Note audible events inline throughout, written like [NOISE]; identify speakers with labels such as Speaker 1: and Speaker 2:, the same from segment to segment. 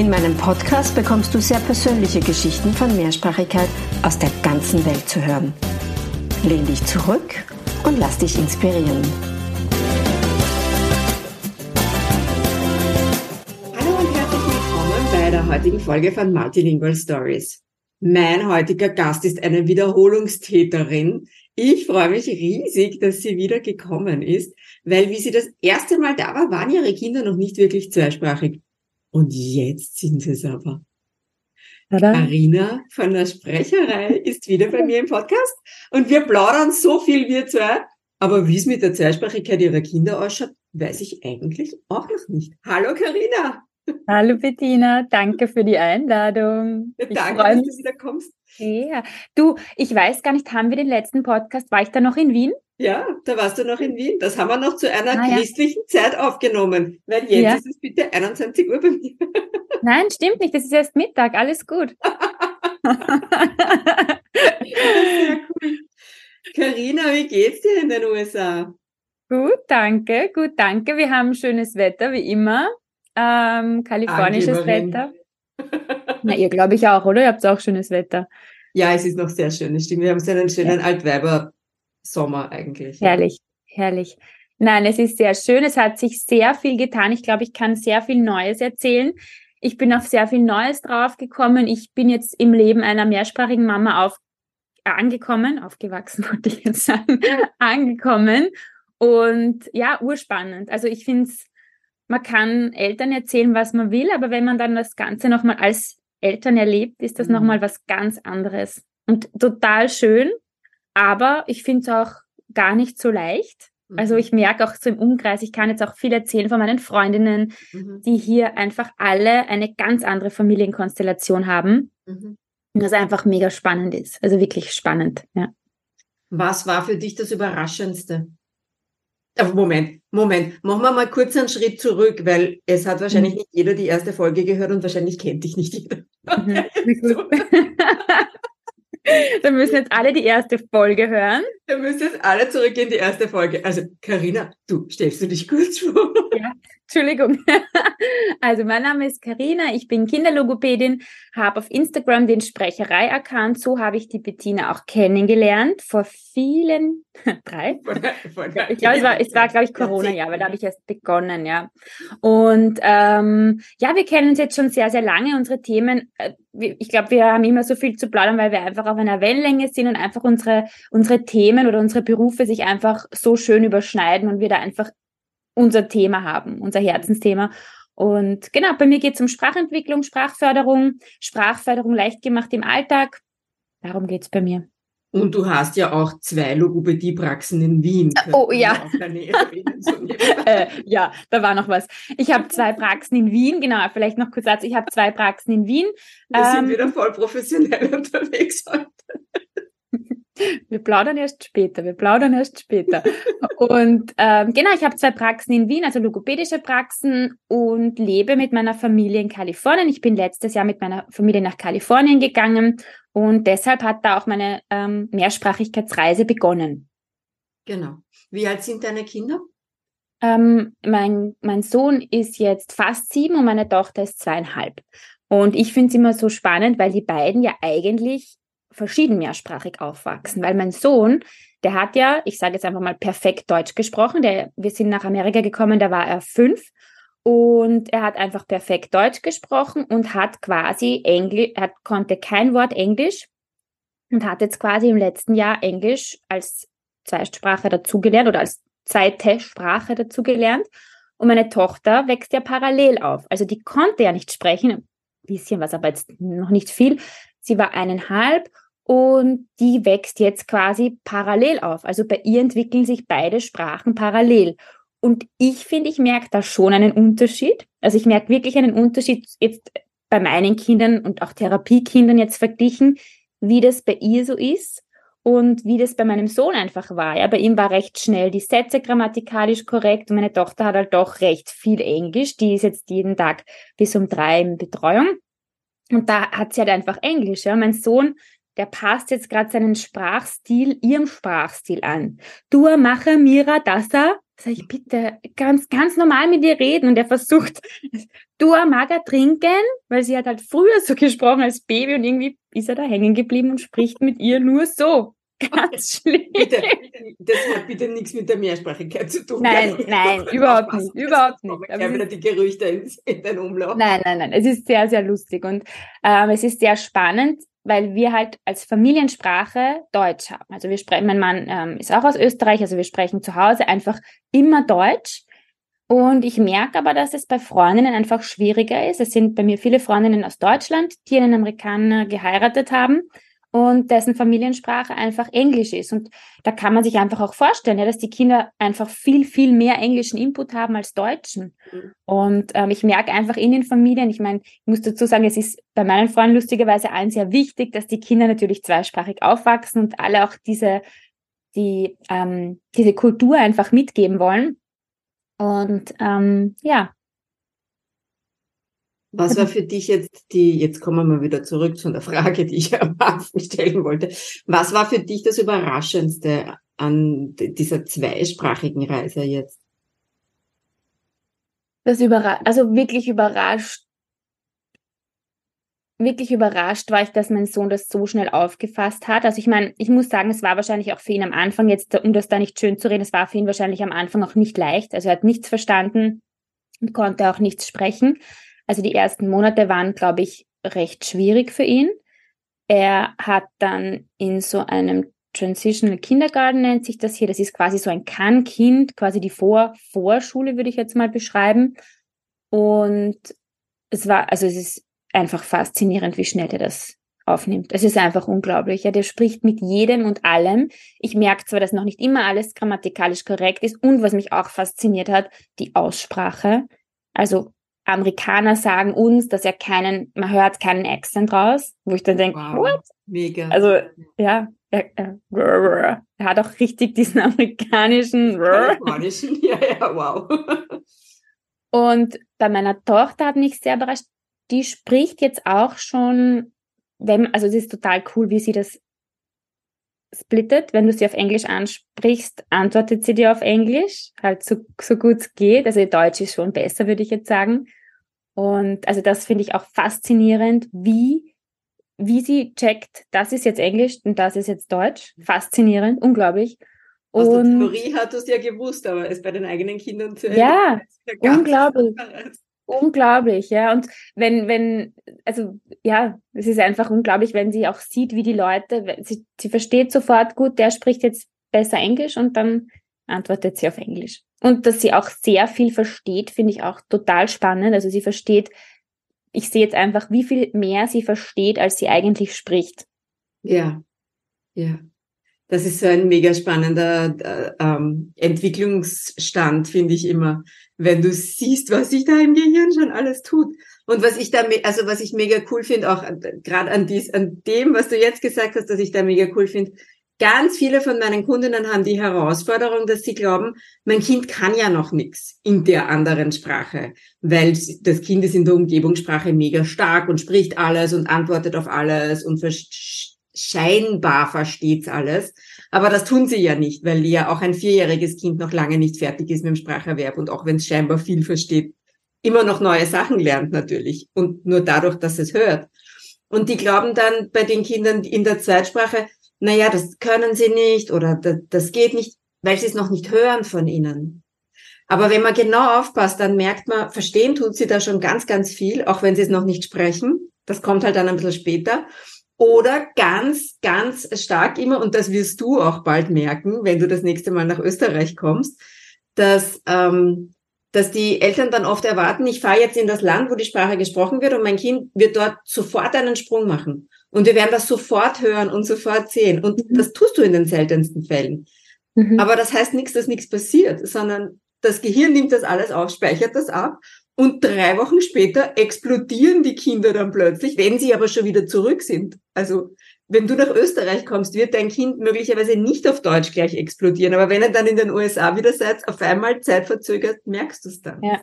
Speaker 1: In meinem Podcast bekommst du sehr persönliche Geschichten von Mehrsprachigkeit aus der ganzen Welt zu hören. Lehn dich zurück und lass dich inspirieren. Hallo und herzlich willkommen bei der heutigen Folge von Multilingual Stories. Mein heutiger Gast ist eine Wiederholungstäterin. Ich freue mich riesig, dass sie wieder gekommen ist, weil wie sie das erste Mal da war, waren ihre Kinder noch nicht wirklich zweisprachig. Und jetzt sind sie es aber. Karina von der Sprecherei ist wieder bei mir im Podcast und wir plaudern so viel, wir zwei. Aber wie es mit der Zweisprachigkeit ihrer Kinder ausschaut, weiß ich eigentlich auch noch nicht. Hallo Karina.
Speaker 2: Hallo Bettina, danke für die Einladung.
Speaker 1: Ja, danke, dass du wieder kommst.
Speaker 2: Ja, du, ich weiß gar nicht, haben wir den letzten Podcast, war ich da noch in Wien?
Speaker 1: Ja, da warst du noch in Wien. Das haben wir noch zu einer ah, christlichen ja. Zeit aufgenommen. Weil jetzt ja. ist es bitte 21 Uhr bei mir. [LAUGHS]
Speaker 2: Nein, stimmt nicht. Das ist erst Mittag. Alles gut. [LAUGHS] [LAUGHS]
Speaker 1: Sehr cool. Carina, wie geht's dir in den USA?
Speaker 2: Gut, danke. Gut, danke. Wir haben schönes Wetter, wie immer. Ähm, kalifornisches. Wetter. [LAUGHS] Na, ihr glaube ich auch, oder? Ihr habt auch schönes Wetter.
Speaker 1: Ja, es ist noch sehr schön. Stimmt. Wir haben so einen schönen ja. Altweiber Sommer eigentlich.
Speaker 2: Herrlich, herrlich. Nein, es ist sehr schön. Es hat sich sehr viel getan. Ich glaube, ich kann sehr viel Neues erzählen. Ich bin auf sehr viel Neues draufgekommen. Ich bin jetzt im Leben einer mehrsprachigen Mama auf, angekommen, aufgewachsen [LAUGHS] wollte ich jetzt sagen, angekommen. Und ja, urspannend. Also ich finde es, man kann Eltern erzählen, was man will, aber wenn man dann das Ganze nochmal als Eltern erlebt, ist das mhm. nochmal was ganz anderes. Und total schön. Aber ich finde es auch gar nicht so leicht. Also mhm. ich merke auch so im Umkreis, ich kann jetzt auch viel erzählen von meinen Freundinnen, mhm. die hier einfach alle eine ganz andere Familienkonstellation haben. Mhm. Und das einfach mega spannend ist. Also wirklich spannend, ja.
Speaker 1: Was war für dich das Überraschendste? Aber Moment, Moment, machen wir mal kurz einen Schritt zurück, weil es hat wahrscheinlich mhm. nicht jeder die erste Folge gehört und wahrscheinlich kennt dich nicht jeder. Mhm. [LAUGHS] [LAUGHS]
Speaker 2: Dann müssen jetzt alle die erste Folge hören.
Speaker 1: Dann müssen jetzt alle zurück in die erste Folge. Also, Karina, du stellst du dich kurz vor.
Speaker 2: Ja, Entschuldigung. [LAUGHS] Also, mein Name ist Karina, ich bin Kinderlogopädin, habe auf Instagram den Sprecherei-Account. So habe ich die Bettina auch kennengelernt vor vielen, [LAUGHS] [LAUGHS] drei? Ich glaube, es war, es war glaube ich, Corona, ja, weil da habe ich erst begonnen, ja. Und ähm, ja, wir kennen uns jetzt schon sehr, sehr lange. Unsere Themen, äh, ich glaube, wir haben immer so viel zu plaudern, weil wir einfach auf einer Wellenlänge sind und einfach unsere, unsere Themen oder unsere Berufe sich einfach so schön überschneiden und wir da einfach unser Thema haben, unser Herzensthema. Und genau, bei mir geht es um Sprachentwicklung, Sprachförderung, Sprachförderung leicht gemacht im Alltag. Darum geht es bei mir.
Speaker 1: Und du hast ja auch zwei Logopädie-Praxen in Wien.
Speaker 2: Oh ja. [LAUGHS] äh, ja, da war noch was. Ich habe [LAUGHS] zwei Praxen in Wien, genau, vielleicht noch kurz dazu. Ich habe zwei Praxen in Wien.
Speaker 1: Wir ähm, sind wieder voll professionell [LAUGHS] unterwegs heute.
Speaker 2: Wir plaudern erst später, wir plaudern erst später. und ähm, genau, ich habe zwei Praxen in Wien, also logopädische Praxen und lebe mit meiner Familie in Kalifornien. Ich bin letztes Jahr mit meiner Familie nach Kalifornien gegangen und deshalb hat da auch meine ähm, Mehrsprachigkeitsreise begonnen.
Speaker 1: Genau. Wie alt sind deine Kinder?
Speaker 2: Ähm, mein, mein Sohn ist jetzt fast sieben und meine Tochter ist zweieinhalb. Und ich finde es immer so spannend, weil die beiden ja eigentlich verschieden mehrsprachig aufwachsen, weil mein Sohn, der hat ja, ich sage jetzt einfach mal perfekt Deutsch gesprochen, der, wir sind nach Amerika gekommen, da war er fünf und er hat einfach perfekt Deutsch gesprochen und hat quasi Englisch, er konnte kein Wort Englisch und hat jetzt quasi im letzten Jahr Englisch als Zweisprache dazugelernt oder als zweite Sprache dazugelernt. Und meine Tochter wächst ja parallel auf. Also die konnte ja nicht sprechen, ein bisschen was, aber jetzt noch nicht viel. Sie war eineinhalb und die wächst jetzt quasi parallel auf. Also bei ihr entwickeln sich beide Sprachen parallel. Und ich finde, ich merke da schon einen Unterschied. Also ich merke wirklich einen Unterschied jetzt bei meinen Kindern und auch Therapiekindern jetzt verglichen, wie das bei ihr so ist und wie das bei meinem Sohn einfach war. Ja, bei ihm war recht schnell die Sätze grammatikalisch korrekt und meine Tochter hat halt doch recht viel Englisch. Die ist jetzt jeden Tag bis um drei in Betreuung. Und da hat sie halt einfach Englisch. Ja. Mein Sohn, der passt jetzt gerade seinen Sprachstil ihrem Sprachstil an. Du mache Mira dasa. Sag ich, bitte, ganz, ganz normal mit ihr reden. Und er versucht, [LAUGHS] du mag er trinken, weil sie hat halt früher so gesprochen als Baby und irgendwie ist er da hängen geblieben und spricht mit ihr nur so. Ganz schlimm.
Speaker 1: Bitte, das hat bitte nichts mit der Mehrsprachigkeit zu tun.
Speaker 2: Nein, nein, [LAUGHS] überhaupt nicht, überhaupt nicht.
Speaker 1: Aber wieder die Gerüchte in den Umlauf.
Speaker 2: Nein, nein, nein. Es ist sehr, sehr lustig und ähm, es ist sehr spannend, weil wir halt als Familiensprache Deutsch haben. Also wir sprechen, mein Mann ähm, ist auch aus Österreich, also wir sprechen zu Hause einfach immer Deutsch. Und ich merke aber, dass es bei Freundinnen einfach schwieriger ist. Es sind bei mir viele Freundinnen aus Deutschland, die einen Amerikaner geheiratet haben und dessen Familiensprache einfach Englisch ist. Und da kann man sich einfach auch vorstellen, ja, dass die Kinder einfach viel, viel mehr englischen Input haben als Deutschen. Mhm. Und ähm, ich merke einfach in den Familien, ich meine, ich muss dazu sagen, es ist bei meinen Freunden lustigerweise allen sehr wichtig, dass die Kinder natürlich zweisprachig aufwachsen und alle auch diese, die, ähm, diese Kultur einfach mitgeben wollen. Und ähm, ja,
Speaker 1: was war für dich jetzt die, jetzt kommen wir mal wieder zurück zu der Frage, die ich am Anfang stellen wollte. Was war für dich das Überraschendste an dieser zweisprachigen Reise jetzt?
Speaker 2: Das überrascht, also wirklich überrascht, wirklich überrascht war ich, dass mein Sohn das so schnell aufgefasst hat. Also ich meine, ich muss sagen, es war wahrscheinlich auch für ihn am Anfang jetzt, um das da nicht schön zu reden, es war für ihn wahrscheinlich am Anfang auch nicht leicht. Also er hat nichts verstanden und konnte auch nichts sprechen. Also die ersten Monate waren, glaube ich, recht schwierig für ihn. Er hat dann in so einem Transitional Kindergarten nennt sich das hier. Das ist quasi so ein Kann-Kind, quasi die Vor Vorschule, würde ich jetzt mal beschreiben. Und es war, also es ist einfach faszinierend, wie schnell er das aufnimmt. Es ist einfach unglaublich. Ja, der spricht mit jedem und allem. Ich merke zwar, dass noch nicht immer alles grammatikalisch korrekt ist und was mich auch fasziniert hat, die Aussprache. Also Amerikaner sagen uns, dass er keinen, man hört keinen Accent raus, wo ich dann denke, wow, what? Mega. Also, ja, er, er, er, hat auch richtig diesen [LAUGHS] amerikanischen,
Speaker 1: amerikanischen, ja, ja, wow.
Speaker 2: Und bei meiner Tochter hat mich sehr überrascht, die spricht jetzt auch schon, wenn, also es ist total cool, wie sie das splittet. Wenn du sie auf Englisch ansprichst, antwortet sie dir auf Englisch, halt so, so gut es geht. Also Deutsch ist schon besser, würde ich jetzt sagen. Und also das finde ich auch faszinierend, wie, wie sie checkt, das ist jetzt Englisch und das ist jetzt Deutsch. Faszinierend, unglaublich.
Speaker 1: Aus und, der Theorie hat du es ja gewusst, aber es bei den eigenen Kindern zu
Speaker 2: Ja, ja unglaublich. Unglaublich, ja. Und wenn, wenn, also ja, es ist einfach unglaublich, wenn sie auch sieht, wie die Leute, sie, sie versteht sofort gut, der spricht jetzt besser Englisch und dann antwortet sie auf Englisch. Und dass sie auch sehr viel versteht, finde ich auch total spannend. Also sie versteht, ich sehe jetzt einfach, wie viel mehr sie versteht, als sie eigentlich spricht.
Speaker 1: Ja, ja. Das ist so ein mega spannender äh, ähm, Entwicklungsstand, finde ich immer, wenn du siehst, was sich da im Gehirn schon alles tut. Und was ich da, also was ich mega cool finde, auch gerade an dies, an dem, was du jetzt gesagt hast, dass ich da mega cool finde, Ganz viele von meinen Kundinnen haben die Herausforderung, dass sie glauben, mein Kind kann ja noch nichts in der anderen Sprache, weil das Kind ist in der Umgebungssprache mega stark und spricht alles und antwortet auf alles und scheinbar versteht's alles. Aber das tun sie ja nicht, weil ja auch ein vierjähriges Kind noch lange nicht fertig ist mit dem Spracherwerb und auch wenn es scheinbar viel versteht, immer noch neue Sachen lernt natürlich und nur dadurch, dass es hört. Und die glauben dann bei den Kindern in der Zweitsprache, naja, das können sie nicht oder das, geht nicht, weil sie es noch nicht hören von ihnen. Aber wenn man genau aufpasst, dann merkt man, verstehen tut sie da schon ganz, ganz viel, auch wenn sie es noch nicht sprechen. Das kommt halt dann ein bisschen später. Oder ganz, ganz stark immer, und das wirst du auch bald merken, wenn du das nächste Mal nach Österreich kommst, dass, ähm, dass die Eltern dann oft erwarten, ich fahre jetzt in das Land, wo die Sprache gesprochen wird und mein Kind wird dort sofort einen Sprung machen. Und wir werden das sofort hören und sofort sehen. Und mhm. das tust du in den seltensten Fällen. Mhm. Aber das heißt nichts, dass nichts passiert, sondern das Gehirn nimmt das alles auf, speichert das ab und drei Wochen später explodieren die Kinder dann plötzlich, wenn sie aber schon wieder zurück sind. Also wenn du nach Österreich kommst, wird dein Kind möglicherweise nicht auf Deutsch gleich explodieren. Aber wenn er dann in den USA wieder seid, auf einmal zeitverzögert, merkst du es dann.
Speaker 2: Ja,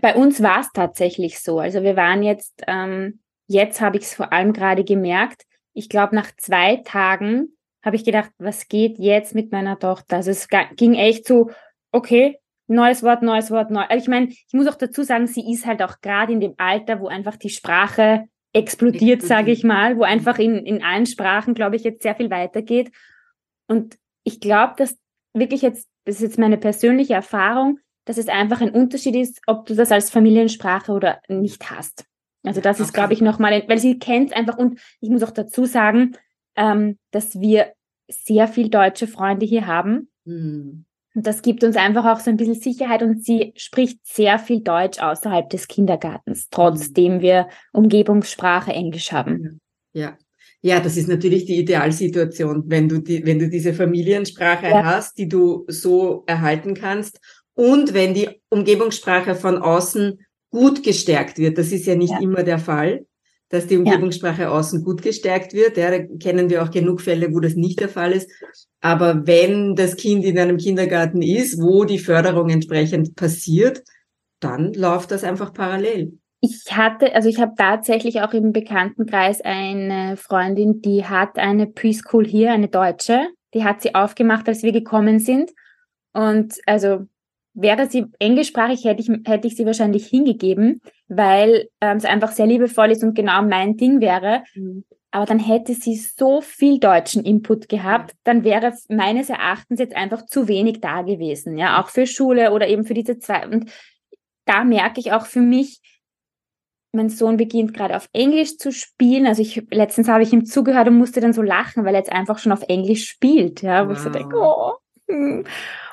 Speaker 2: bei uns war es tatsächlich so. Also wir waren jetzt, ähm, jetzt habe ich es vor allem gerade gemerkt. Ich glaube, nach zwei Tagen habe ich gedacht, was geht jetzt mit meiner Tochter? Also es ging echt so, okay, neues Wort, neues Wort, neu. Ich meine, ich muss auch dazu sagen, sie ist halt auch gerade in dem Alter, wo einfach die Sprache explodiert, sage ich mal, wo einfach in, in allen Sprachen, glaube ich, jetzt sehr viel weitergeht. Und ich glaube, dass wirklich jetzt, das ist jetzt meine persönliche Erfahrung, dass es einfach ein Unterschied ist, ob du das als Familiensprache oder nicht hast. Also das ist, glaube ich, nochmal, weil sie kennt einfach und ich muss auch dazu sagen, ähm, dass wir sehr viel deutsche Freunde hier haben. Mhm. Und das gibt uns einfach auch so ein bisschen Sicherheit und sie spricht sehr viel Deutsch außerhalb des Kindergartens, trotzdem mhm. wir Umgebungssprache Englisch haben.
Speaker 1: Ja. Ja, das ist natürlich die Idealsituation, wenn du die, wenn du diese Familiensprache ja. hast, die du so erhalten kannst und wenn die Umgebungssprache von außen gut gestärkt wird. Das ist ja nicht ja. immer der Fall dass die Umgebungssprache ja. außen gut gestärkt wird. Ja, da kennen wir auch genug Fälle, wo das nicht der Fall ist. Aber wenn das Kind in einem Kindergarten ist, wo die Förderung entsprechend passiert, dann läuft das einfach parallel.
Speaker 2: Ich hatte, also ich habe tatsächlich auch im Bekanntenkreis eine Freundin, die hat eine Preschool hier, eine deutsche. Die hat sie aufgemacht, als wir gekommen sind. Und also wäre sie englischsprachig, hätte ich, hätte ich sie wahrscheinlich hingegeben, weil ähm, es einfach sehr liebevoll ist und genau mein Ding wäre. Mhm. Aber dann hätte sie so viel deutschen Input gehabt, dann wäre meines Erachtens jetzt einfach zu wenig da gewesen, ja, auch für Schule oder eben für diese zwei. Und da merke ich auch für mich, mein Sohn beginnt gerade auf Englisch zu spielen. Also ich letztens habe ich ihm zugehört und musste dann so lachen, weil er jetzt einfach schon auf Englisch spielt, ja, wo wow. ich so denke, oh. Hm.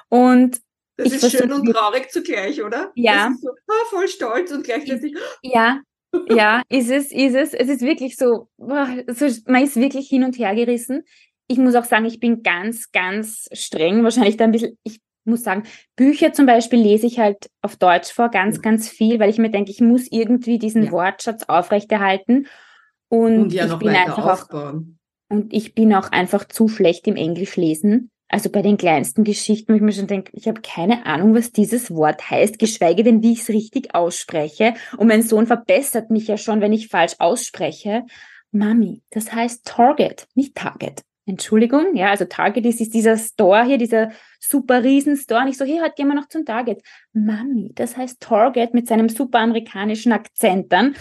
Speaker 2: Und
Speaker 1: das ich ist schön und traurig zugleich, oder?
Speaker 2: Ja.
Speaker 1: So, ah, voll stolz und gleichzeitig.
Speaker 2: Ja, ja, ist es, ist es. Es ist wirklich so, so, man ist wirklich hin und her gerissen. Ich muss auch sagen, ich bin ganz, ganz streng. Wahrscheinlich da ein bisschen, ich muss sagen, Bücher zum Beispiel lese ich halt auf Deutsch vor, ganz, ganz viel, weil ich mir denke, ich muss irgendwie diesen ja. Wortschatz aufrechterhalten. Und,
Speaker 1: und ja
Speaker 2: ich
Speaker 1: bin einfach aufbauen.
Speaker 2: Auch, und ich bin auch einfach zu schlecht im Englisch lesen. Also bei den kleinsten Geschichten, wo ich mir schon denke, ich habe keine Ahnung, was dieses Wort heißt, geschweige denn, wie ich es richtig ausspreche. Und mein Sohn verbessert mich ja schon, wenn ich falsch ausspreche. Mami, das heißt Target, nicht Target. Entschuldigung, ja, also Target ist, ist dieser Store hier, dieser super riesen Store. Und ich so, hey, heute gehen wir noch zum Target. Mami, das heißt Target mit seinem super amerikanischen Akzent dann.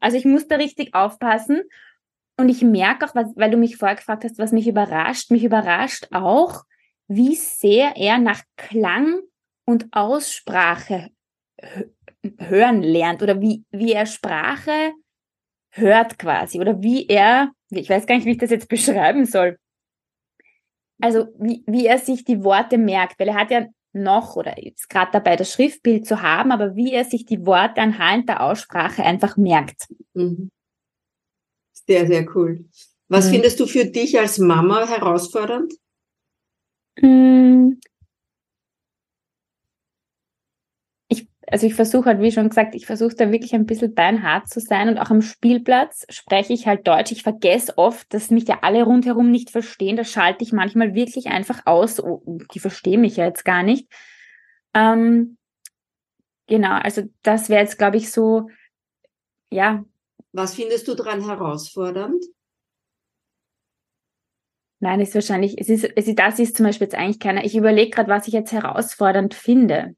Speaker 2: Also ich muss da richtig aufpassen. Und ich merke auch, was, weil du mich vorher gefragt hast, was mich überrascht, mich überrascht auch, wie sehr er nach Klang und Aussprache hören lernt oder wie, wie er Sprache hört quasi oder wie er, ich weiß gar nicht, wie ich das jetzt beschreiben soll. Also wie, wie er sich die Worte merkt, weil er hat ja noch oder ist gerade dabei, das Schriftbild zu haben, aber wie er sich die Worte anhand der Aussprache einfach merkt. Mhm.
Speaker 1: Sehr, sehr cool. Was mhm. findest du für dich als Mama herausfordernd?
Speaker 2: Hm. Ich, also ich versuche halt, wie schon gesagt, ich versuche da wirklich ein bisschen beinhart zu sein und auch am Spielplatz spreche ich halt Deutsch. Ich vergesse oft, dass mich ja alle rundherum nicht verstehen. Da schalte ich manchmal wirklich einfach aus. Oh, die verstehen mich ja jetzt gar nicht. Ähm, genau, also das wäre jetzt, glaube ich, so, ja,
Speaker 1: was findest du daran herausfordernd?
Speaker 2: Nein, ist wahrscheinlich, es ist, es ist, das ist zum Beispiel jetzt eigentlich keiner. Ich überlege gerade, was ich jetzt herausfordernd finde.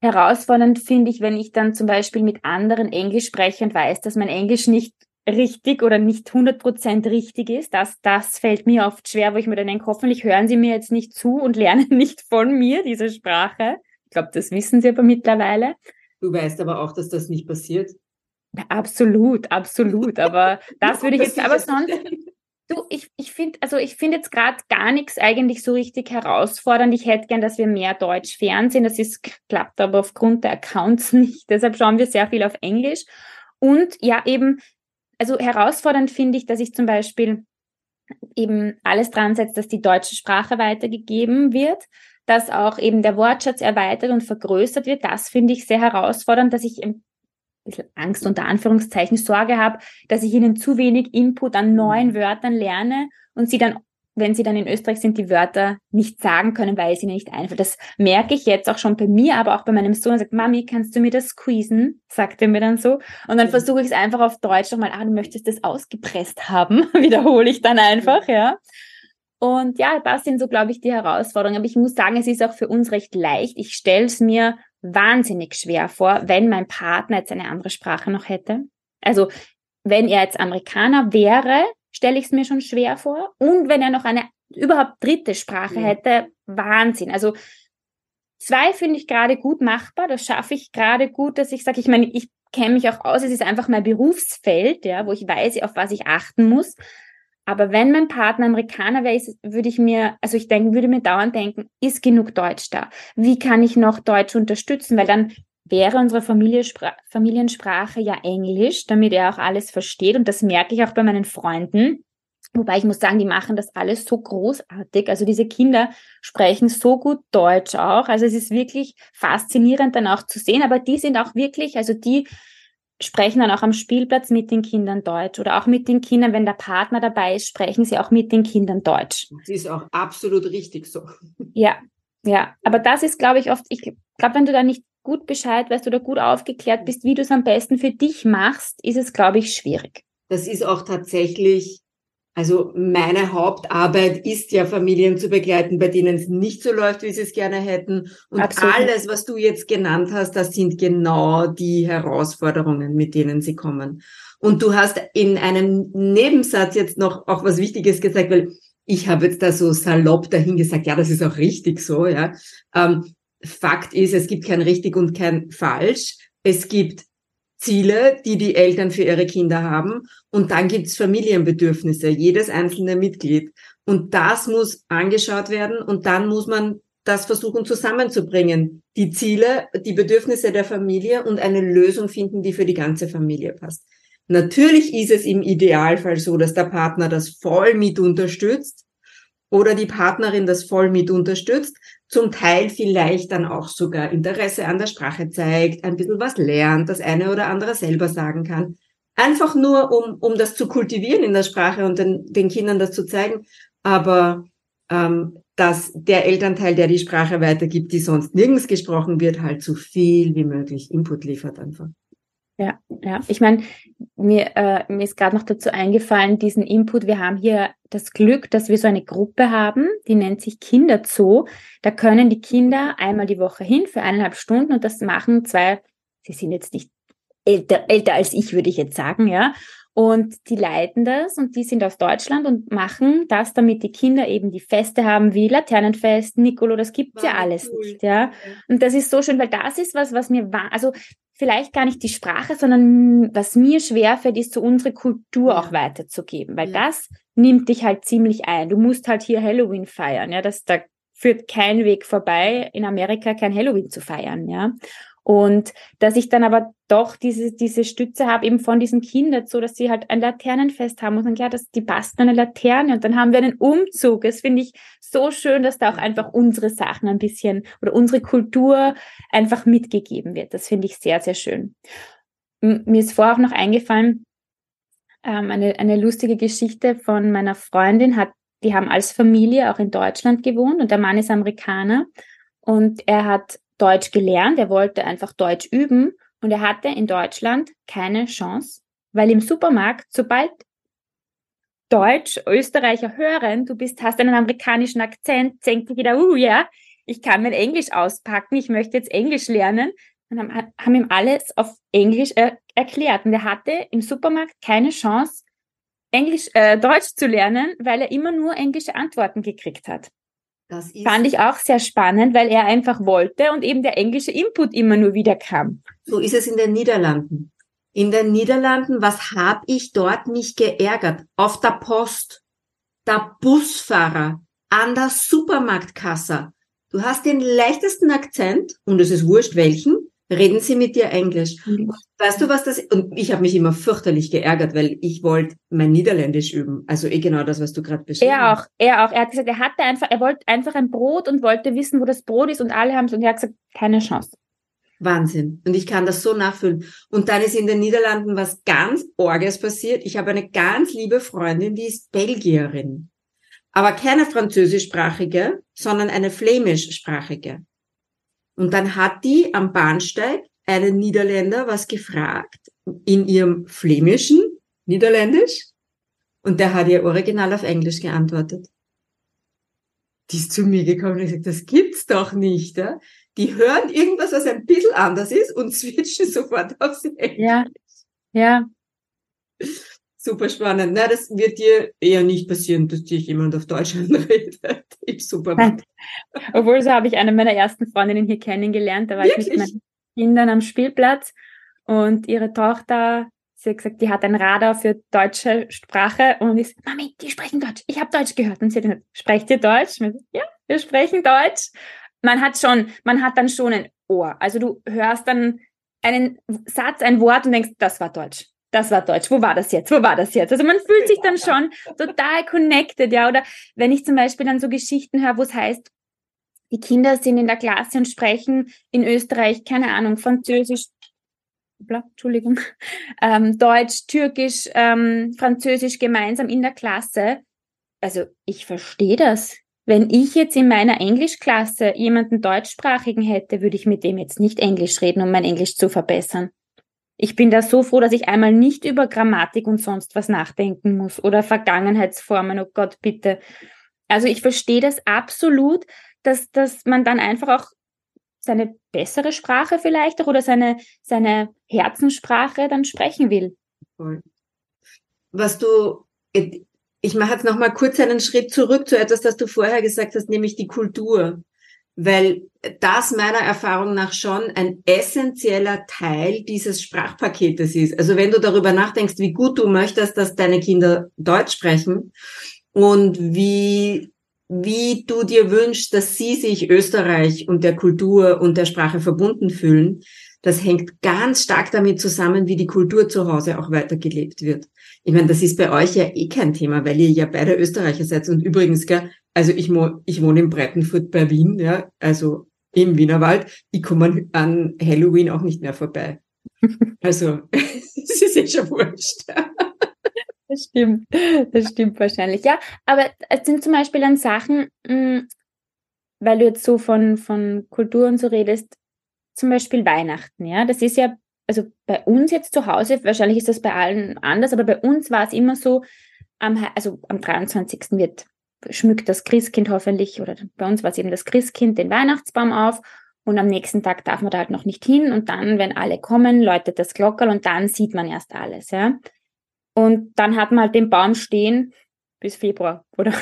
Speaker 2: Herausfordernd finde ich, wenn ich dann zum Beispiel mit anderen Englisch spreche und weiß, dass mein Englisch nicht richtig oder nicht 100% richtig ist. Das, das fällt mir oft schwer, wo ich mir dann denke, hoffentlich hören Sie mir jetzt nicht zu und [LAUGHS] lernen nicht von mir diese Sprache. Ich glaube, das wissen Sie aber mittlerweile.
Speaker 1: Du weißt aber auch, dass das nicht passiert.
Speaker 2: Ja, absolut, absolut. Aber [LAUGHS] das würde ich jetzt, aber sonst, du, ich, ich finde, also ich finde jetzt gerade gar nichts eigentlich so richtig herausfordernd. Ich hätte gern, dass wir mehr Deutsch fernsehen. Das ist, klappt aber aufgrund der Accounts [LAUGHS] nicht. Deshalb schauen wir sehr viel auf Englisch. Und ja, eben, also herausfordernd finde ich, dass ich zum Beispiel eben alles dran setze, dass die deutsche Sprache weitergegeben wird dass auch eben der Wortschatz erweitert und vergrößert wird. Das finde ich sehr herausfordernd, dass ich ein bisschen Angst unter Anführungszeichen Sorge habe, dass ich ihnen zu wenig Input an neuen mhm. Wörtern lerne und sie dann wenn sie dann in Österreich sind, die Wörter nicht sagen können, weil es ihnen nicht einfällt. Das merke ich jetzt auch schon bei mir, aber auch bei meinem Sohn. Er sagt, Mami, kannst du mir das squeezen? Sagt er mir dann so. Und dann versuche ich es einfach auf Deutsch nochmal, ah, du möchtest das ausgepresst haben, [LAUGHS] wiederhole ich dann einfach, ja. Und ja, das sind so, glaube ich, die Herausforderungen. Aber ich muss sagen, es ist auch für uns recht leicht. Ich stelle es mir wahnsinnig schwer vor, wenn mein Partner jetzt eine andere Sprache noch hätte. Also wenn er jetzt Amerikaner wäre, stelle ich es mir schon schwer vor. Und wenn er noch eine überhaupt dritte Sprache ja. hätte, Wahnsinn. Also zwei finde ich gerade gut machbar. Das schaffe ich gerade gut, dass ich sage, ich meine, ich kenne mich auch aus. Es ist einfach mein Berufsfeld, ja, wo ich weiß, auf was ich achten muss. Aber wenn mein Partner Amerikaner wäre, würde ich mir, also ich denke, würde mir dauernd denken, ist genug Deutsch da? Wie kann ich noch Deutsch unterstützen? Weil dann wäre unsere Familiensprache ja Englisch, damit er auch alles versteht. Und das merke ich auch bei meinen Freunden. Wobei ich muss sagen, die machen das alles so großartig. Also diese Kinder sprechen so gut Deutsch auch. Also es ist wirklich faszinierend dann auch zu sehen. Aber die sind auch wirklich, also die sprechen dann auch am Spielplatz mit den Kindern Deutsch oder auch mit den Kindern, wenn der Partner dabei ist, sprechen sie auch mit den Kindern Deutsch.
Speaker 1: Das ist auch absolut richtig so.
Speaker 2: Ja, ja. Aber das ist, glaube ich, oft, ich glaube, wenn du da nicht gut Bescheid weißt oder gut aufgeklärt bist, wie du es am besten für dich machst, ist es, glaube ich, schwierig.
Speaker 1: Das ist auch tatsächlich, also meine Hauptarbeit ist ja, Familien zu begleiten, bei denen es nicht so läuft, wie sie es gerne hätten. Und Absolut. alles, was du jetzt genannt hast, das sind genau die Herausforderungen, mit denen sie kommen. Und du hast in einem Nebensatz jetzt noch auch was Wichtiges gesagt, weil ich habe jetzt da so salopp dahin gesagt, ja, das ist auch richtig so, ja. Ähm, Fakt ist, es gibt kein richtig und kein falsch. Es gibt Ziele, die die Eltern für ihre Kinder haben. Und dann gibt's Familienbedürfnisse, jedes einzelne Mitglied. Und das muss angeschaut werden und dann muss man das versuchen zusammenzubringen. Die Ziele, die Bedürfnisse der Familie und eine Lösung finden, die für die ganze Familie passt. Natürlich ist es im Idealfall so, dass der Partner das voll mit unterstützt oder die Partnerin das voll mit unterstützt, zum Teil vielleicht dann auch sogar Interesse an der Sprache zeigt, ein bisschen was lernt, das eine oder andere selber sagen kann. Einfach nur, um, um das zu kultivieren in der Sprache und den, den Kindern das zu zeigen. Aber ähm, dass der Elternteil, der die Sprache weitergibt, die sonst nirgends gesprochen wird, halt so viel wie möglich Input liefert einfach.
Speaker 2: Ja, ja. Ich meine, mir, äh, mir ist gerade noch dazu eingefallen, diesen Input. Wir haben hier das Glück, dass wir so eine Gruppe haben, die nennt sich Kinderzoo. Da können die Kinder einmal die Woche hin für eineinhalb Stunden und das machen zwei, sie sind jetzt nicht älter, älter als ich, würde ich jetzt sagen, ja. Und die leiten das und die sind aus Deutschland und machen das, damit die Kinder eben die Feste haben wie Laternenfest, Nicolo, das gibt's ja alles cool. nicht, ja. Und das ist so schön, weil das ist was, was mir war, also vielleicht gar nicht die Sprache, sondern was mir schwerfällt, ist so unsere Kultur ja. auch weiterzugeben, weil ja. das nimmt dich halt ziemlich ein. Du musst halt hier Halloween feiern, ja, das, da führt kein Weg vorbei, in Amerika kein Halloween zu feiern, ja. Und dass ich dann aber doch diese, diese Stütze habe, eben von diesen Kindern, so dass sie halt ein Laternenfest haben und dann, ja, das, die basteln eine Laterne und dann haben wir einen Umzug. Das finde ich so schön, dass da auch einfach unsere Sachen ein bisschen oder unsere Kultur einfach mitgegeben wird. Das finde ich sehr, sehr schön. Mir ist vorher auch noch eingefallen, ähm, eine, eine lustige Geschichte von meiner Freundin hat, die haben als Familie auch in Deutschland gewohnt und der Mann ist Amerikaner und er hat Deutsch gelernt, er wollte einfach Deutsch üben und er hatte in Deutschland keine Chance, weil im Supermarkt, sobald Deutsch Österreicher hören, du bist, hast einen amerikanischen Akzent, denkt jeder, uh, ja, ich kann mein Englisch auspacken, ich möchte jetzt Englisch lernen. Und haben, haben ihm alles auf Englisch er, erklärt. Und er hatte im Supermarkt keine Chance, Englisch, äh, Deutsch zu lernen, weil er immer nur englische Antworten gekriegt hat. Das Fand ich auch sehr spannend, weil er einfach wollte und eben der englische Input immer nur wieder kam.
Speaker 1: So ist es in den Niederlanden. In den Niederlanden, was hab ich dort mich geärgert? Auf der Post, der Busfahrer, an der Supermarktkasse. Du hast den leichtesten Akzent und es ist wurscht welchen. Reden sie mit dir Englisch. Mhm. Weißt du, was das Und ich habe mich immer fürchterlich geärgert, weil ich wollte mein Niederländisch üben. Also eh genau das, was du gerade beschrieben
Speaker 2: hast. Er auch, er auch. Er hat gesagt, er hatte einfach, er wollte einfach ein Brot und wollte wissen, wo das Brot ist und alle haben es und er hat gesagt, keine Chance.
Speaker 1: Wahnsinn. Und ich kann das so nachfühlen. Und dann ist in den Niederlanden was ganz Orges passiert. Ich habe eine ganz liebe Freundin, die ist Belgierin. Aber keine französischsprachige, sondern eine flämischsprachige. Und dann hat die am Bahnsteig einen Niederländer was gefragt in ihrem flämischen Niederländisch. Und der hat ihr original auf Englisch geantwortet. Die ist zu mir gekommen und gesagt, das gibt's doch nicht. Ja? Die hören irgendwas, was ein bisschen anders ist und [LAUGHS] switchen sofort aufs Englisch.
Speaker 2: Ja, ja.
Speaker 1: Super spannend. Na, das wird dir eher nicht passieren, dass dich jemand auf Deutsch [LAUGHS] anredet. Ich super.
Speaker 2: Obwohl, so habe ich eine meiner ersten Freundinnen hier kennengelernt. Da war Wirklich? ich mit meinen Kindern am Spielplatz und ihre Tochter, sie hat gesagt, die hat ein Radar für deutsche Sprache und ich sage, Mami, die sprechen Deutsch. Ich habe Deutsch gehört. Und sie hat gesagt, sprecht ihr Deutsch? ja, wir sprechen Deutsch. Man hat schon, man hat dann schon ein Ohr. Also du hörst dann einen Satz, ein Wort und denkst, das war Deutsch das war Deutsch. Wo war das jetzt? Wo war das jetzt? Also man fühlt sich dann schon total connected, ja. Oder wenn ich zum Beispiel dann so Geschichten höre, wo es heißt, die Kinder sind in der Klasse und sprechen in Österreich, keine Ahnung, Französisch, Entschuldigung, [LAUGHS] ähm, Deutsch, Türkisch, ähm, Französisch gemeinsam in der Klasse. Also ich verstehe das. Wenn ich jetzt in meiner Englischklasse jemanden deutschsprachigen hätte, würde ich mit dem jetzt nicht Englisch reden, um mein Englisch zu verbessern. Ich bin da so froh, dass ich einmal nicht über Grammatik und sonst was nachdenken muss oder Vergangenheitsformen, oh Gott, bitte. Also ich verstehe das absolut, dass, dass man dann einfach auch seine bessere Sprache vielleicht auch oder seine, seine Herzenssprache dann sprechen will.
Speaker 1: Was du, ich mache jetzt nochmal kurz einen Schritt zurück zu etwas, das du vorher gesagt hast, nämlich die Kultur weil das meiner Erfahrung nach schon ein essentieller Teil dieses Sprachpaketes ist. Also wenn du darüber nachdenkst, wie gut du möchtest, dass deine Kinder Deutsch sprechen und wie, wie du dir wünschst, dass sie sich Österreich und der Kultur und der Sprache verbunden fühlen, das hängt ganz stark damit zusammen, wie die Kultur zu Hause auch weitergelebt wird. Ich meine, das ist bei euch ja eh kein Thema, weil ihr ja beide Österreicher seid. Und übrigens, gell, also ich, ich wohne in Breitenfurt bei Wien, ja, also im Wienerwald. Ich komme an Halloween auch nicht mehr vorbei. [LAUGHS] Also, [LAUGHS] es ist eh schon wurscht.
Speaker 2: Das stimmt, das stimmt wahrscheinlich. Ja, aber es sind zum Beispiel dann Sachen, hm, weil du jetzt so von, von Kultur und so redest, zum Beispiel Weihnachten, ja, das ist ja, also bei uns jetzt zu Hause, wahrscheinlich ist das bei allen anders, aber bei uns war es immer so, am, also am 23. wird schmückt das Christkind hoffentlich, oder bei uns war es eben das Christkind, den Weihnachtsbaum auf und am nächsten Tag darf man da halt noch nicht hin und dann, wenn alle kommen, läutet das Glockerl und dann sieht man erst alles, ja. Und dann hat man halt den Baum stehen bis Februar [LAUGHS] oder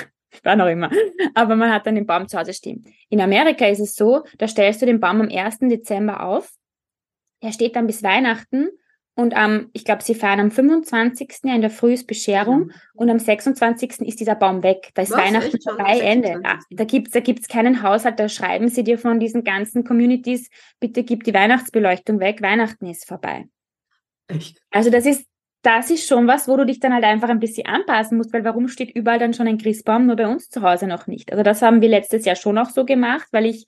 Speaker 2: war noch immer. Aber man hat dann den Baum zu Hause stehen. In Amerika ist es so, da stellst du den Baum am 1. Dezember auf. Er steht dann bis Weihnachten und am, ich glaube, sie feiern am 25. Ja, in der Früh ist Bescherung ja. und am 26. ist dieser Baum weg. Da ist Was? Weihnachten vorbei, Ende. Ah, da gibt's da gibt's keinen Haushalt, da schreiben sie dir von diesen ganzen Communities, bitte gib die Weihnachtsbeleuchtung weg, Weihnachten ist vorbei. Echt? Also das ist, das ist schon was, wo du dich dann halt einfach ein bisschen anpassen musst, weil warum steht überall dann schon ein Christbaum, nur bei uns zu Hause noch nicht? Also das haben wir letztes Jahr schon auch so gemacht, weil ich,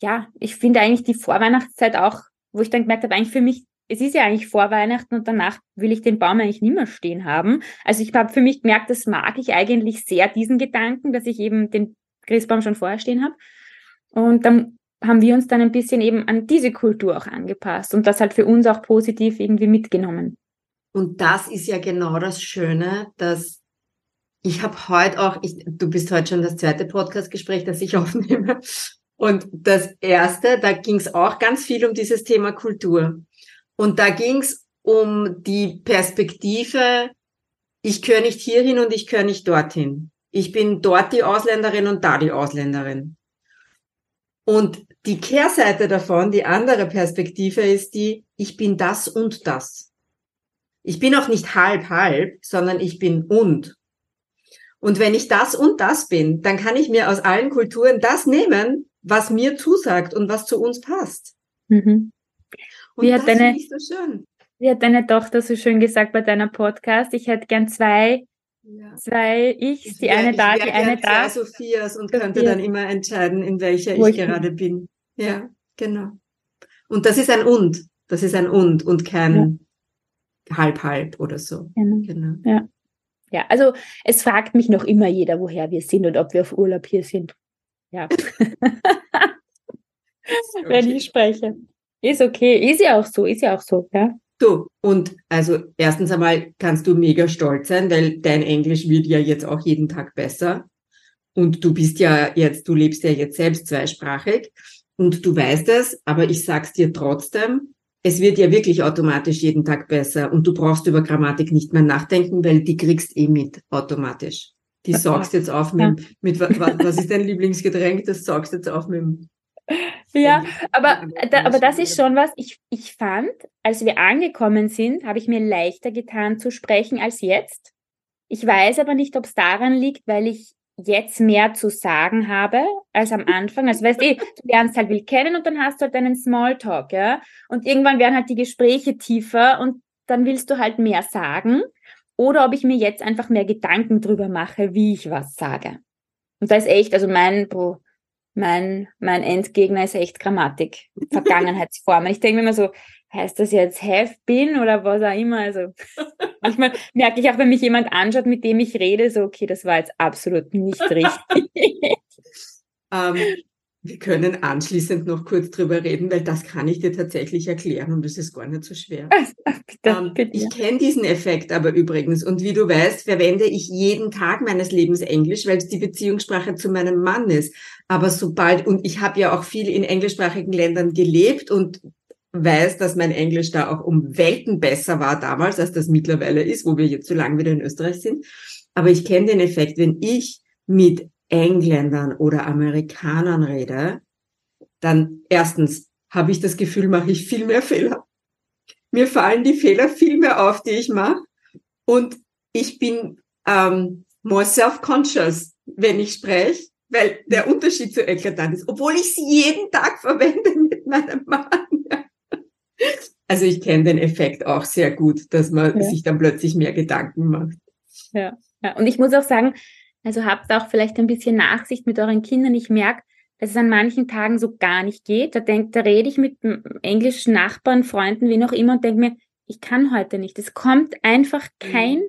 Speaker 2: ja, ich finde eigentlich die Vorweihnachtszeit auch, wo ich dann gemerkt habe, eigentlich für mich es ist ja eigentlich vor Weihnachten und danach will ich den Baum eigentlich nicht mehr stehen haben. Also ich habe für mich gemerkt, das mag ich eigentlich sehr, diesen Gedanken, dass ich eben den Christbaum schon vorher stehen habe. Und dann haben wir uns dann ein bisschen eben an diese Kultur auch angepasst und das halt für uns auch positiv irgendwie mitgenommen.
Speaker 1: Und das ist ja genau das Schöne, dass ich habe heute auch, ich, du bist heute schon das zweite Podcastgespräch, das ich aufnehme. Und das erste, da ging es auch ganz viel um dieses Thema Kultur. Und da ging es um die Perspektive, ich gehöre nicht hierhin und ich gehöre nicht dorthin. Ich bin dort die Ausländerin und da die Ausländerin. Und die Kehrseite davon, die andere Perspektive ist die, ich bin das und das. Ich bin auch nicht halb halb, sondern ich bin und. Und wenn ich das und das bin, dann kann ich mir aus allen Kulturen das nehmen, was mir zusagt und was zu uns passt.
Speaker 2: Mhm.
Speaker 1: Und
Speaker 2: Wie
Speaker 1: das
Speaker 2: hat deine-
Speaker 1: finde ich so schön.
Speaker 2: Wie hat deine Tochter so schön gesagt bei deiner Podcast? Ich hätte gern zwei,
Speaker 1: Ja.
Speaker 2: zwei Ichs,
Speaker 1: Ich
Speaker 2: die
Speaker 1: wär-
Speaker 2: eine
Speaker 1: ich
Speaker 2: da, die eine da.
Speaker 1: Zwei Sophias und könnte
Speaker 2: Sophia.
Speaker 1: dann immer entscheiden, in welcher
Speaker 2: Wo
Speaker 1: ich
Speaker 2: ich bin.
Speaker 1: gerade bin. Ja, genau. Und das ist ein Und. Das ist ein Und und kein Halb-Halb oder so.
Speaker 2: Genau.
Speaker 1: Genau.
Speaker 2: Ja, also es fragt mich noch immer jeder, woher wir sind und ob wir auf Urlaub hier sind. [LAUGHS] Ja. Wenn ich spreche. Ist okay, ist ja auch so, ist ja auch so, ja.
Speaker 1: Du, und also erstens einmal kannst du mega stolz sein, weil dein Englisch wird ja jetzt auch jeden Tag besser. Und du bist ja jetzt, du lebst ja jetzt selbst zweisprachig und du weißt es, aber ich sag's dir trotzdem, es wird ja wirklich automatisch jeden Tag besser und du brauchst über Grammatik nicht mehr nachdenken, weil die kriegst eh mit automatisch. Die saugst jetzt auf mit, mit was, ist dein Lieblingsgetränk? Das saugst jetzt auf mit dem [LAUGHS]
Speaker 2: Ja, aber, da, aber das ist schon was, ich, ich fand, als wir angekommen sind, habe ich mir leichter getan zu sprechen als jetzt. Ich weiß aber nicht, ob es daran liegt, weil ich jetzt mehr zu sagen habe als am Anfang. Also weißt eh, du lernst halt will kennen und dann hast du halt einen Smalltalk, ja. Und irgendwann werden halt die Gespräche tiefer und dann willst du halt mehr sagen. Oder ob ich mir jetzt einfach mehr Gedanken drüber mache, wie ich was sage. Und da ist echt, also mein, boah, mein, mein Endgegner ist echt Grammatik, [LAUGHS] Vergangenheitsformen. Ich denke mir immer so, heißt das jetzt have been oder was auch immer? Also [LAUGHS] manchmal merke ich auch, wenn mich jemand anschaut, mit dem ich rede, so, okay, das war jetzt absolut nicht [LAUGHS] richtig.
Speaker 1: Ähm, wir können anschließend noch kurz drüber reden, weil das kann ich dir tatsächlich erklären und das ist gar nicht so schwer. [LAUGHS]
Speaker 2: bitte,
Speaker 1: Ähm,
Speaker 2: bitte.
Speaker 1: ich kenne diesen Effekt aber übrigens und wie du weißt, verwende ich jeden Tag meines Lebens Englisch, weil es die Beziehungssprache zu meinem Mann ist. Aber sobald, und ich habe ja auch viel in englischsprachigen Ländern gelebt und weiß, dass mein Englisch da auch um Welten besser war damals, als das mittlerweile ist, wo wir jetzt so lange wieder in Österreich sind. Aber ich kenne den Effekt, wenn ich mit Engländern oder Amerikanern rede, dann erstens habe ich das Gefühl, mache ich viel mehr Fehler. Mir fallen die Fehler viel mehr auf, die ich mache. Und ich bin ähm, more self-conscious, wenn ich spreche, weil der Unterschied so eklatant ist, obwohl ich sie jeden Tag verwende mit meinem Mann. Also ich kenne den Effekt auch sehr gut, dass man
Speaker 2: Ja.
Speaker 1: sich dann plötzlich mehr Gedanken macht.
Speaker 2: Ja, ja. Und ich muss auch sagen, also habt auch vielleicht ein bisschen Nachsicht mit euren Kindern. Ich merke, dass es an manchen Tagen so gar nicht geht. Da denk, da rede ich mit englischen Nachbarn, Freunden, wie noch immer und denke mir, ich kann heute nicht. Es kommt einfach kein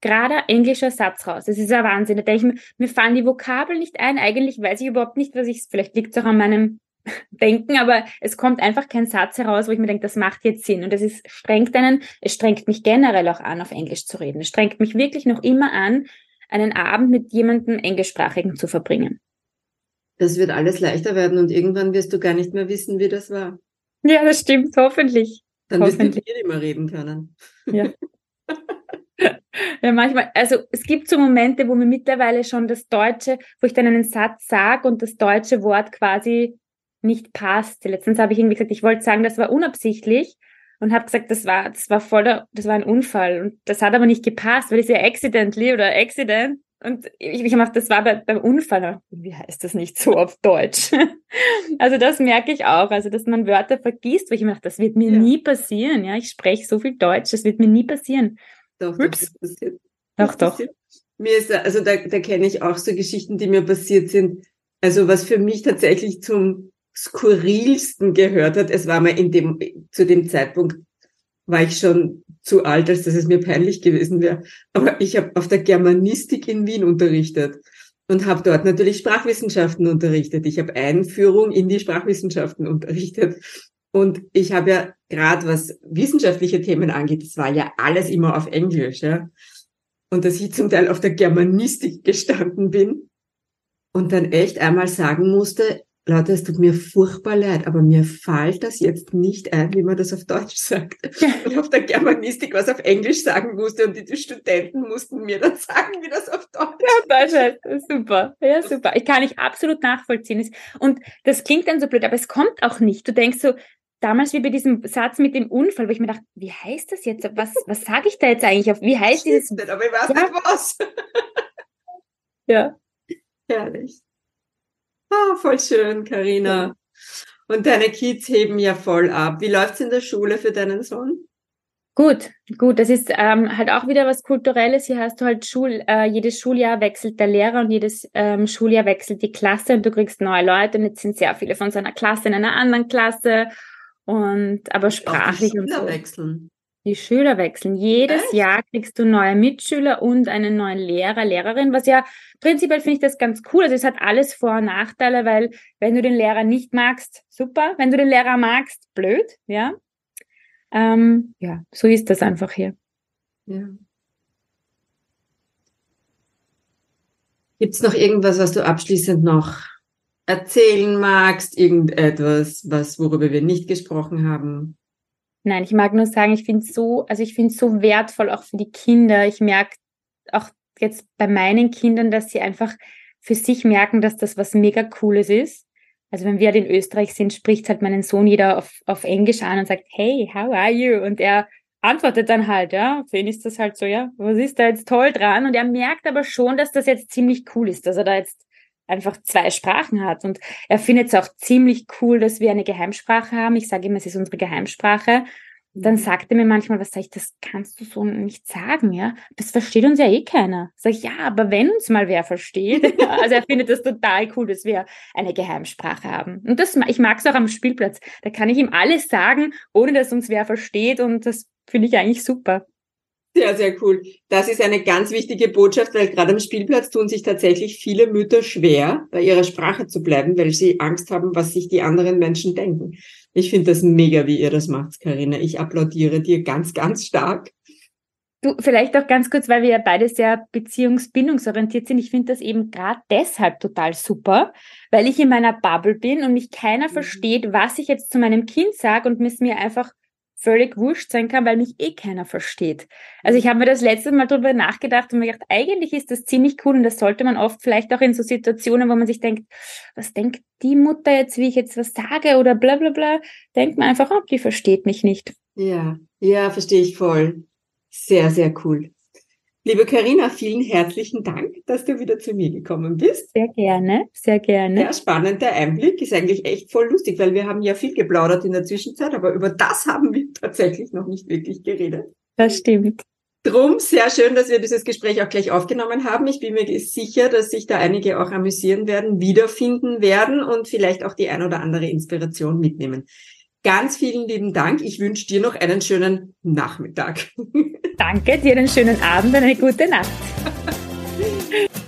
Speaker 2: gerader englischer Satz raus. Das ist ja Wahnsinn. Da denke ich mir, mir fallen die Vokabeln nicht ein. Eigentlich weiß ich überhaupt nicht, was ich, vielleicht liegt es auch an meinem [LAUGHS] Denken, aber es kommt einfach kein Satz heraus, wo ich mir denke, das macht jetzt Sinn. Und das ist, strengt einen, es strengt mich generell auch an, auf Englisch zu reden. Es strengt mich wirklich noch immer an, einen Abend mit jemandem Englischsprachigen zu verbringen.
Speaker 1: Das wird alles leichter werden und irgendwann wirst du gar nicht mehr wissen, wie das war.
Speaker 2: Ja, das stimmt, hoffentlich.
Speaker 1: Dann wirst du mit
Speaker 2: Hoffentlich.
Speaker 1: mir nicht mehr reden können.
Speaker 2: Ja, manchmal, also es gibt so Momente, wo mir mittlerweile schon das Deutsche, wo ich dann einen Satz sage und das deutsche Wort quasi nicht passt. Letztens habe ich irgendwie gesagt, ich wollte sagen, das war unabsichtlich und habe gesagt, das war, das war voller, das war ein Unfall und das hat aber nicht gepasst, weil ich ja accidentally oder accident und ich, ich habe das war bei, beim Unfall. Wie heißt das nicht so auf Deutsch? [LAUGHS] also das merke ich auch, also dass man Wörter vergisst, weil ich mir das wird mir
Speaker 1: Ja.
Speaker 2: nie passieren. Ja, ich spreche so viel Deutsch, das wird mir nie passieren.
Speaker 1: Doch, doch,
Speaker 2: Ups.
Speaker 1: passiert.
Speaker 2: Doch, doch.
Speaker 1: passiert. Mir ist, also da, da kenne ich auch so Geschichten, die mir passiert sind. Also was für mich tatsächlich zum skurrilsten gehört hat, es war mal in dem, zu dem Zeitpunkt war ich schon zu alt, als dass es mir peinlich gewesen wäre. Aber ich habe auf der Germanistik in Wien unterrichtet und habe dort natürlich Sprachwissenschaften unterrichtet. Ich habe Einführung in die Sprachwissenschaften unterrichtet. Und ich habe ja gerade was wissenschaftliche Themen angeht, das war ja alles immer auf Englisch, ja. Und dass ich zum Teil auf der Germanistik gestanden bin und dann echt einmal sagen musste, Leute, es tut mir furchtbar leid, aber mir fällt das jetzt nicht ein, wie man das auf Deutsch sagt. [LAUGHS] Und auf der Germanistik was auf Englisch sagen musste und die, die Studenten mussten mir dann sagen, wie das auf Deutsch
Speaker 2: Ja, Deutsch, super. Ja, super. Ich kann ich absolut nachvollziehen. Und das klingt dann so blöd, aber es kommt auch nicht. Du denkst so, damals wie bei diesem Satz mit dem Unfall, wo ich mir dachte, wie heißt das jetzt? Was, was sage ich da jetzt eigentlich? Wie heißt dieses?
Speaker 1: Nicht, aber ich weiß
Speaker 2: Ja.
Speaker 1: nicht was.
Speaker 2: Ja.
Speaker 1: Herrlich. Ah, voll schön, Karina. Und deine Kids heben ja voll ab. Wie läuft's in der Schule für deinen Sohn?
Speaker 2: Gut, gut. Das ist ähm, halt auch wieder was Kulturelles. Hier hast du halt Schul, äh, jedes Schuljahr wechselt der Lehrer und jedes ähm, Schuljahr wechselt die Klasse und du kriegst neue Leute. Und jetzt sind sehr viele von seiner Klasse in einer anderen Klasse. Und aber sprachlich und so.
Speaker 1: wechseln.
Speaker 2: Die Schüler wechseln. Jedes
Speaker 1: Echt?
Speaker 2: Jahr kriegst du neue Mitschüler und einen neuen Lehrer, Lehrerin, was ja prinzipiell finde ich das ganz cool. Also es hat alles Vor- und Nachteile, weil wenn du den Lehrer nicht magst, super. Wenn du den Lehrer magst, blöd, ja. Ähm, ja, so ist das einfach hier.
Speaker 1: Ja. Gibt's noch irgendwas, was du abschließend noch erzählen magst? Irgendetwas, was, worüber wir nicht gesprochen haben?
Speaker 2: Nein, ich mag nur sagen, ich finde es so, also ich finde so wertvoll auch für die Kinder. Ich merke auch jetzt bei meinen Kindern, dass sie einfach für sich merken, dass das was mega Cooles ist. Also wenn wir halt in Österreich sind, spricht halt meinen Sohn jeder auf, auf Englisch an und sagt, hey, how are you? Und er antwortet dann halt, ja, für ihn ist das halt so, ja, was ist da jetzt toll dran? Und er merkt aber schon, dass das jetzt ziemlich cool ist, dass er da jetzt einfach zwei Sprachen hat. Und er findet es auch ziemlich cool, dass wir eine Geheimsprache haben. Ich sage immer, es ist unsere Geheimsprache. Dann sagt er mir manchmal, was sag ich, das kannst du so nicht sagen, ja? Das versteht uns ja eh keiner. Sag ich, ja, aber wenn uns mal wer versteht, [LAUGHS] [LAUGHS] also er findet das total cool, dass wir eine Geheimsprache haben. Und das, ich mag es auch am Spielplatz. Da kann ich ihm alles sagen, ohne dass uns wer versteht und das finde ich eigentlich super.
Speaker 1: Sehr, sehr cool. Das ist eine ganz wichtige Botschaft, weil gerade am Spielplatz tun sich tatsächlich viele Mütter schwer, bei ihrer Sprache zu bleiben, weil sie Angst haben, was sich die anderen Menschen denken. Ich finde das mega, wie ihr das macht, Karina. Ich applaudiere dir ganz, ganz stark.
Speaker 2: Du, vielleicht auch ganz kurz, weil wir ja beide sehr beziehungsbindungsorientiert sind. Ich finde das eben gerade deshalb total super, weil ich in meiner Bubble bin und mich keiner mhm. versteht, was ich jetzt zu meinem Kind sage und es mir einfach völlig wurscht sein kann, weil mich eh keiner versteht. Also ich habe mir das letzte Mal darüber nachgedacht und mir gedacht, eigentlich ist das ziemlich cool und das sollte man oft vielleicht auch in so Situationen, wo man sich denkt, was denkt die Mutter jetzt, wie ich jetzt was sage oder bla bla bla, denkt man einfach, oh, die versteht mich nicht.
Speaker 1: Ja, ja, verstehe ich voll. Sehr, sehr cool. Liebe Karina, vielen herzlichen Dank, dass du wieder zu mir gekommen bist.
Speaker 2: Sehr gerne, sehr gerne.
Speaker 1: Ja, spannender Einblick, ist eigentlich echt voll lustig, weil wir haben ja viel geplaudert in der Zwischenzeit, aber über das haben wir [LAUGHS] tatsächlich noch nicht wirklich geredet.
Speaker 2: Das stimmt.
Speaker 1: Drum sehr schön, dass wir dieses Gespräch auch gleich aufgenommen haben. Ich bin mir sicher, dass sich da einige auch amüsieren werden, wiederfinden werden und vielleicht auch die ein oder andere Inspiration mitnehmen. Ganz vielen lieben Dank. Ich wünsche dir noch einen schönen Nachmittag. [LAUGHS]
Speaker 2: Danke, dir einen schönen Abend und eine gute Nacht. [LAUGHS]